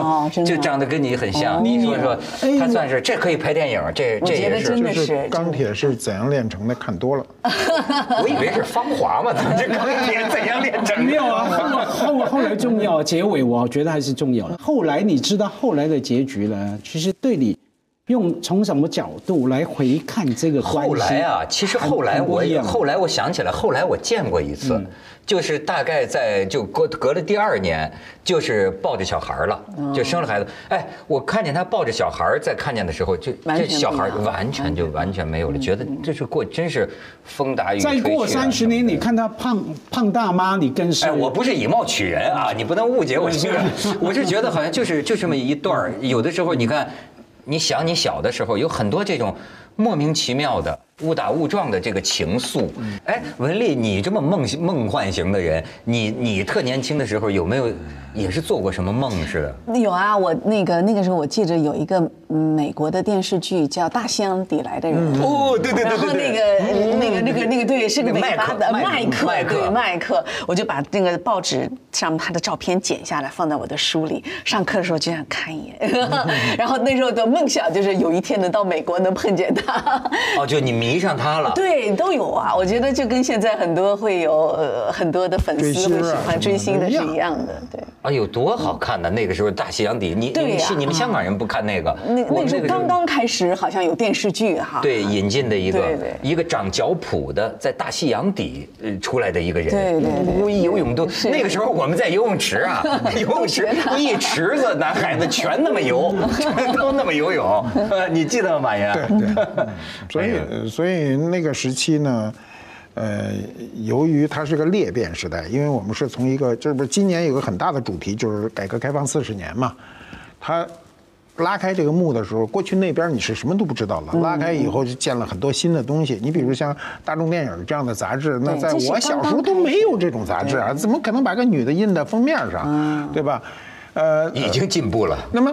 B: 就长得跟你很像。
C: 你
B: 你说说，
C: 哎
B: 他算是这可以拍电影，这这也是。
E: 就是钢铁是怎样炼成的，看多了。
B: 我以为是芳华嘛，怎么这钢铁怎样炼成的？
C: 没有啊，后后后来重要，结尾我觉得还是重要的。后来你知道后来的结局呢，其实对你用从什么角度来回看这个关系？
B: 后来啊，其实后来我也后来我想起来，后来我见过一次，就是大概在就隔隔了第二年，就是抱着小孩儿了，就生了孩子。哎，我看见他抱着小孩儿，再看见的时候，就这小孩完全就完全没有了，觉得这是过真是风打雨
C: 再过三十年，你看他胖胖大妈，你跟谁
B: 哎，我不是以貌取人啊，你不能误解我这个，我是觉得好像就是就这么一段儿。有的时候你看，你想你小的时候有很多这种莫名其妙的误打误撞的这个情愫。哎，文丽，你这么梦梦幻型的人，你你特年轻的时候有没有也是做过什么梦似的？
D: 有啊，我那个那个时候我记着有一个嗯美国的电视剧叫《大西洋底来的人》。
B: 哦，对对
D: 然后那个那个那个那个对，是个
B: 那
D: 美巴的
B: 麦
D: 麦克，
B: 克麦克
D: 对麦克，我就把那个报纸上他的照片剪下来放在我的书里，上课的时候就想看一眼。然后那时候的梦想就是有一天能到美国能碰见他。
B: 哦，就你迷上他了。
D: 对，都有啊。我觉得就跟现在很多会有呃很多的粉丝会喜欢追星的是一样的，对。
B: 啊，有，多好看呢！那个时候大西洋底，你你是你们香港人不看那个？
D: 那那时候刚刚开始，好像有电视剧哈。
B: 对，引进的一个
D: 对对
B: 一个长脚蹼的，在大西洋底呃出来的一个人，
D: 对对对
B: 呜一游泳都
D: 是
B: 那个时候我们在游泳池啊，游泳池一池子男孩子全那么游，全都那么游泳，呃你记得吗，马爷？
E: 对对，嗯 所以呃所以那个时期呢，呃，由于它是个裂变时代，因为我们是从一个，这不是今年有个很大的主题，就是改革开放四十年嘛，它。拉开这个幕的时候，过去那边你是什么都不知道了。拉开以后就见了很多新的东西。你比如像大众电影这样的杂志，那在我小时候都没有这种杂志啊，怎么可能把个女的印在封面上，对吧？呃，
B: 已经进步了。
E: 那么，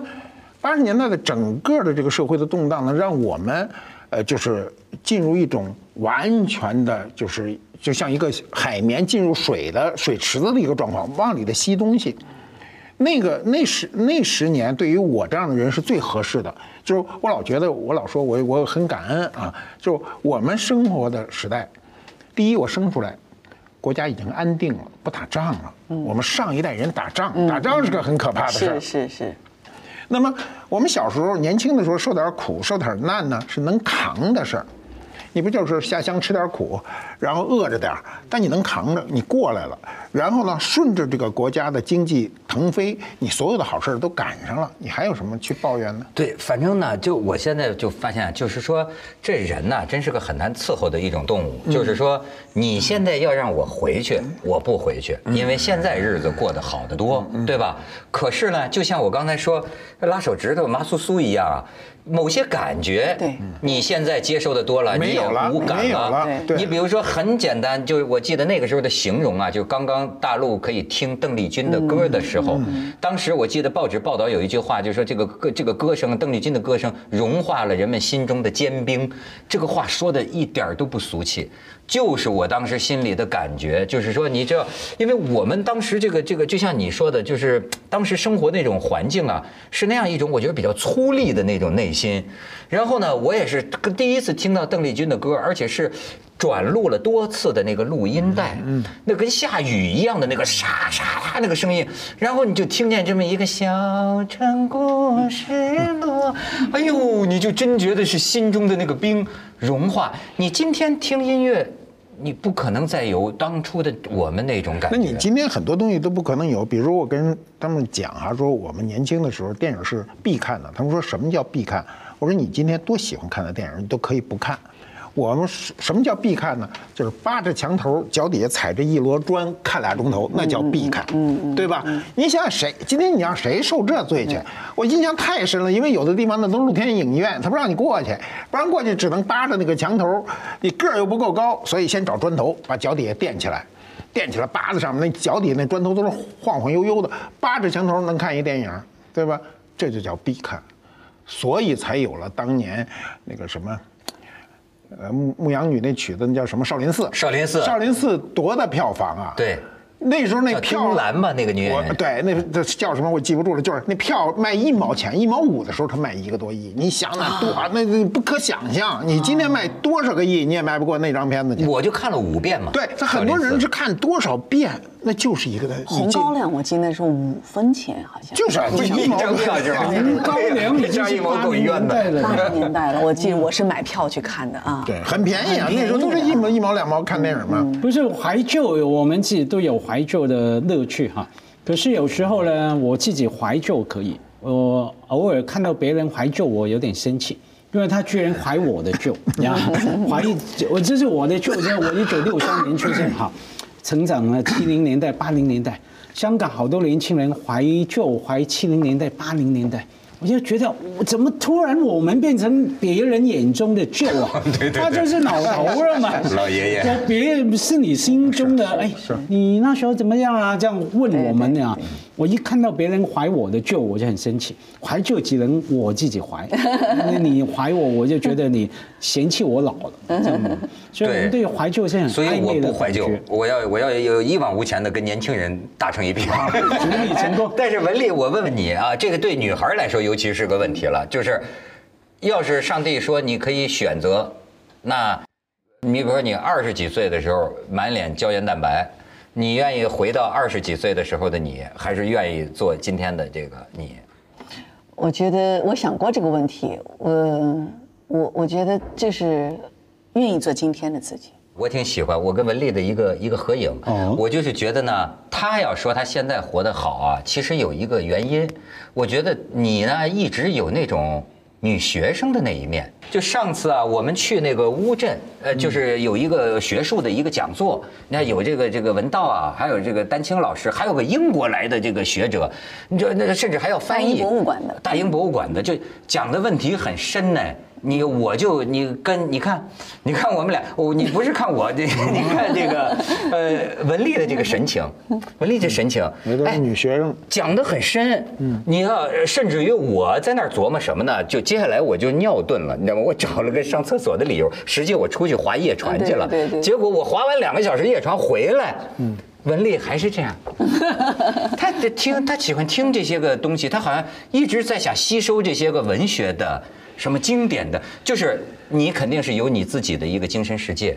E: 八十年代的整个的这个社会的动荡呢，让我们呃，就是进入一种完全的，就是就像一个海绵进入水的水池子的一个状况，往里头吸东西。那个那十那十年，对于我这样的人是最合适的。就是我老觉得，我老说我我很感恩啊。就我们生活的时代，第一，我生出来，国家已经安定了，不打仗了。我们上一代人打仗，打仗是个很可怕的事儿。
D: 是是是，
E: 那么我们小时候年轻的时候受点苦、受点难呢，是能扛的事儿。你不就是下乡吃点苦，然后饿着点儿，但你能扛着，你过来了。然后呢，顺着这个国家的经济腾飞，你所有的好事儿都赶上了，你还有什么去抱怨呢？
B: 对，反正呢，就我现在就发现，就是说这人呐，真是个很难伺候的一种动物。就是说，你现在要让我回去，我不回去，因为现在日子过得好得多，对吧？可是呢，就像我刚才说，拉手指头麻酥酥一样啊，某些感觉，
D: 对
B: 你现在接受的多了，你
E: 有了
B: 无感
E: 没有了
B: 你比如说很简单，就是我记得那个时候的形容啊，就刚刚大陆可以听邓丽君的歌的时候，当时我记得报纸报道有一句话，就是说这个歌这个歌声，邓丽君的歌声融化了人们心中的坚冰。这个话说的一点儿都不俗气，就是我当时心里的感觉，就是说你知道，因为我们当时这个这个，就像你说的，就是当时生活那种环境啊，是那样一种我觉得比较粗粝的那种内心。然后呢，我也是第一次听到邓丽君的歌，而且是转录了多次的那个录音带，嗯，那跟下雨一样的那个沙沙啦那个声音，然后你就听见这么一个小城故事落，哎呦，你就真觉得是心中的那个冰融化。你今天听音乐。你不可能再有当初的我们那种感觉。
E: 那你今天很多东西都不可能有，比如我跟他们讲啊，说我们年轻的时候电影是必看的，他们说什么叫必看？我说你今天多喜欢看的电影，你都可以不看。我们什什么叫必看呢？就是扒着墙头，脚底下踩着一摞砖，看俩钟头，那叫必看，对吧？你想想谁今天你让谁受这罪去？我印象太深了，因为有的地方那都是露天影院，他不让你过去，不让过去只能扒着那个墙头，你个儿又不够高，所以先找砖头把脚底下垫起来。垫起来扒在上面，那脚底那砖头都是晃晃悠悠的，扒着墙头能看一电影，对吧？这就叫必看，所以才有了当年那个什么，呃，牧牧羊女那曲子那叫什么？少林寺。
B: 少林寺
E: 少林寺多大票房啊？
B: 对，
E: 那时候那
B: 叫
E: 票
B: 丁兰吧那个女演员
E: 对，那这叫什么我记不住了，就是那票卖一毛钱、一毛五的时候，他卖一个多亿，你想那多，那那不可想象。你今天卖多少个亿，你也卖不过那张片子去。
B: 我就看了五遍嘛。
E: 对，他很多人是看多少遍，那就是一个的
D: 红高粱我记得是五分钱，好像
E: 就是啊
B: 就一张票是吧？
C: 红高粱已经
B: 张艺谋
C: 是八零
B: 够冤的。
C: 年代了。
D: 八十年代了，我记得我是买票去看的啊。
E: 对，很便宜啊，那时候都是一毛一毛两毛看电影嘛。
C: 不是怀旧，我们自己都有怀旧的乐趣哈。可是有时候呢，我自己怀旧可以，我偶尔看到别人怀旧，我有点生气，因为他居然怀我的旧，呀，怀我这是我的旧，这我一九六三年出生哈，成长了七零年代、八零年代，香港好多年轻人怀旧，怀七零年代、八零年代。我就觉得，怎么突然我们变成别人眼中的旧啊？他就是老头了嘛，
B: 老爷爷。
C: 我别人是你心中的，哎，你那时候怎么样啊？这样问我们呀，我一看到别人怀我的旧，我就很生气。怀旧只能我自己怀，因为你怀我，我就觉得你嫌弃我老了，这样子。所以我们对怀旧是很
B: 所以我不怀旧，我要我要有一往无前的跟年轻人打成一片。
C: 祝你成功。
B: 但是文丽，我问问你啊，这个对女孩来说尤其是个问题了，就是，要是上帝说你可以选择，那，你比如说你二十几岁的时候满脸胶原蛋白，你愿意回到二十几岁的时候的你，还是愿意做今天的这个你？
D: 我觉得我想过这个问题，我我我觉得就是愿意做今天的自己。
B: 我挺喜欢我跟文丽的一个一个合影，
C: 哦
B: 我就是觉得呢，她要说她现在活得好啊，其实有一个原因，我觉得你呢一直有那种女学生的那一面。就上次啊，我们去那个乌镇，呃，就是有一个学术的一个讲座，你看有这个这个文道啊，还有这个丹青老师，还有个英国来的这个学者，你这那甚至还要翻译。
D: 大英博物馆的
B: 大英博物馆的，就讲的问题很深呢。你我就你跟你看，你看我们俩，我你不是看我这，你看这个呃文丽的这个神情，文丽这神情，
E: 哎女学生，
B: 讲得很深，嗯，你要甚至于我在那儿琢磨什么呢？就接下来我就尿遁了，你知道吗？我找了个上厕所的理由，实际我出去划夜船去了，
D: 对对对
B: 结果我划完两个小时夜船回来，嗯。文丽还是这样，他这听他喜欢听这些个东西，他好像一直在想吸收这些个文学的什么经典的，就是你肯定是有你自己的一个精神世界。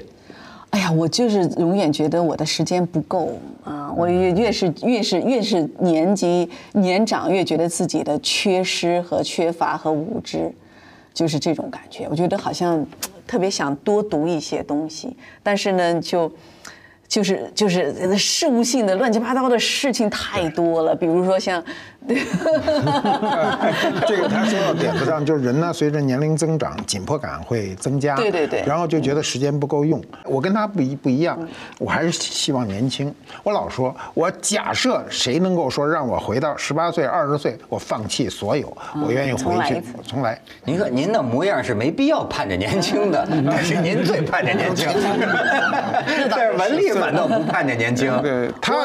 D: 哎呀，我就是永远觉得我的时间不够啊！我越越是越是越是年纪年长，越觉得自己的缺失和缺乏和无知，就是这种感觉。我觉得好像特别想多读一些东西，但是呢，就。就是就是事务性的乱七八糟的事情太多了，比如说像，
E: 这个他说到点子上，就是人呢，随着年龄增长，紧迫感会增加。
D: 对对对
E: 然后就觉得时间不够用。我跟他不一不一样，我还是希望年轻。我老说，我假设谁能够说让我回到十八岁、二十岁，我放弃所有，我愿意回去
D: 重来。
B: 您看您的模样是没必要盼着年轻的，但是您最盼着年轻。但是文丽反倒不盼着年轻。
E: 对他，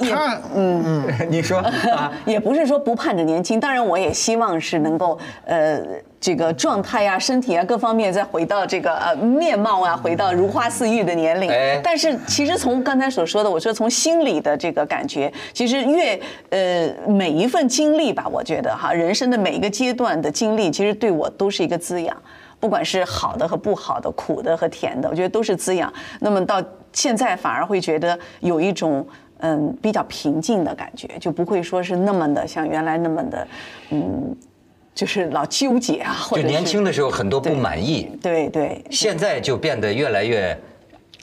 E: 他，嗯嗯。
B: 你说啊？
D: 也不是说不盼着年轻，当然我也希望是能够呃这个状态啊、身体啊各方面再回到这个呃面貌啊，回到如花似玉的年龄。
B: 哎
D: 但是其实从刚才所说的，我说从心里的这个感觉，其实越呃每一份经历吧，我觉得哈，人生的每一个阶段的经历，其实对我都是一个滋养。不管是好的和不好的，苦的和甜的，我觉得都是滋养。那么到现在反而会觉得有一种嗯比较平静的感觉，就不会说是那么的像原来那么的嗯，就是老纠结啊，或者
B: 就年轻的时候很多不满意，
D: 对对。
B: 现在就变得越来越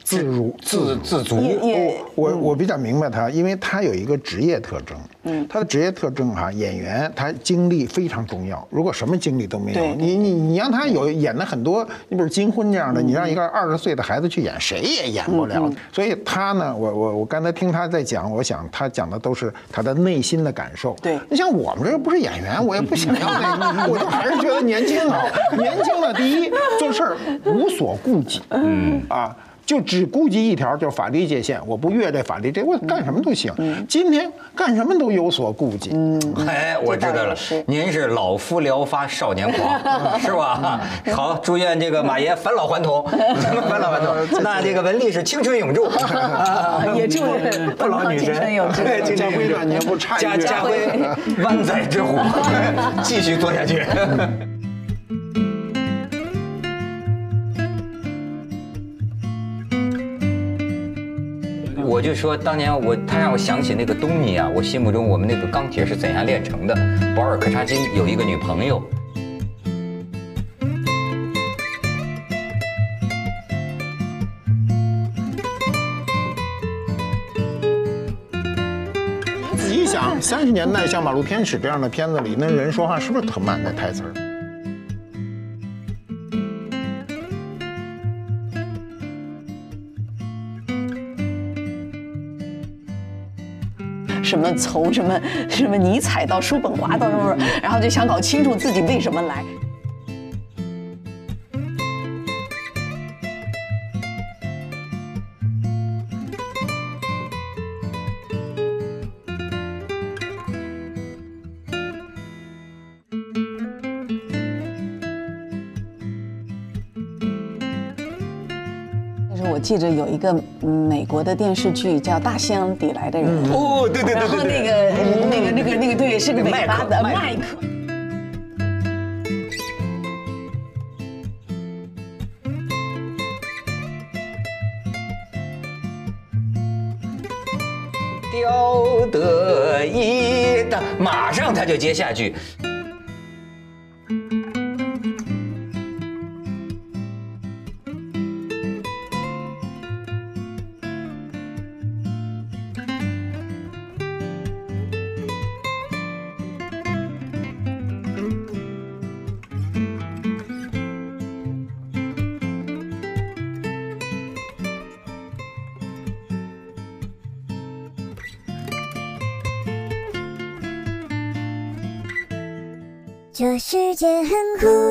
E: 自如
B: 自自足。
D: 也也
E: 我我比较明白他，因为他有一个职业特征，嗯，他的职业特征哈，演员他经历非常重要。如果什么经历都没有
D: 对，
E: 你你你让他有演的很多，你比如金婚这样的，你让一个二十岁的孩子去演，谁也演不了。所以他呢，我我我刚才听他在讲，我想他讲的都是他的内心的感受。
D: 对
E: 你像我们这不是演员，我也不想要那个，我就还是觉得年轻好。年轻了，第一做事儿无所顾忌，嗯啊。就只顾及一条，就是法律界限，我不越这法律这，我干什么都行。今天干什么都有所顾忌。
B: 哎，我知道了您是老夫聊发少年狂，是吧？好，祝愿这个马爷返老还童，返老还童。那这个文丽是青春永驻，
D: 啊 也祝
B: 不老女神
D: 青春永驻。
B: 对青
E: 家
B: 春永驻
E: 辉呢，你也不差一
B: 家。家辉湾仔之虎，继续做下去。我就说当年我他让我想起那个东尼啊，我心目中我们那个钢铁是怎样炼成的？保尔柯察金有一个女朋友。
E: 你想，三十年代像《马路天使》这样的片子里，那人说话是不是特慢？那台词儿？
D: 什么从什么什么尼采到叔本华到什么，然后就想搞清楚自己为什么来。记着有一个嗯美国的电视剧叫《大西洋底来的人》，
B: 哦，对对对
D: 然后
B: 对对。
D: 那个那个那个那个对，是个
B: 那
D: 美巴的
B: 麦克。雕得一的，马上他就接下句。
F: 世界很酷。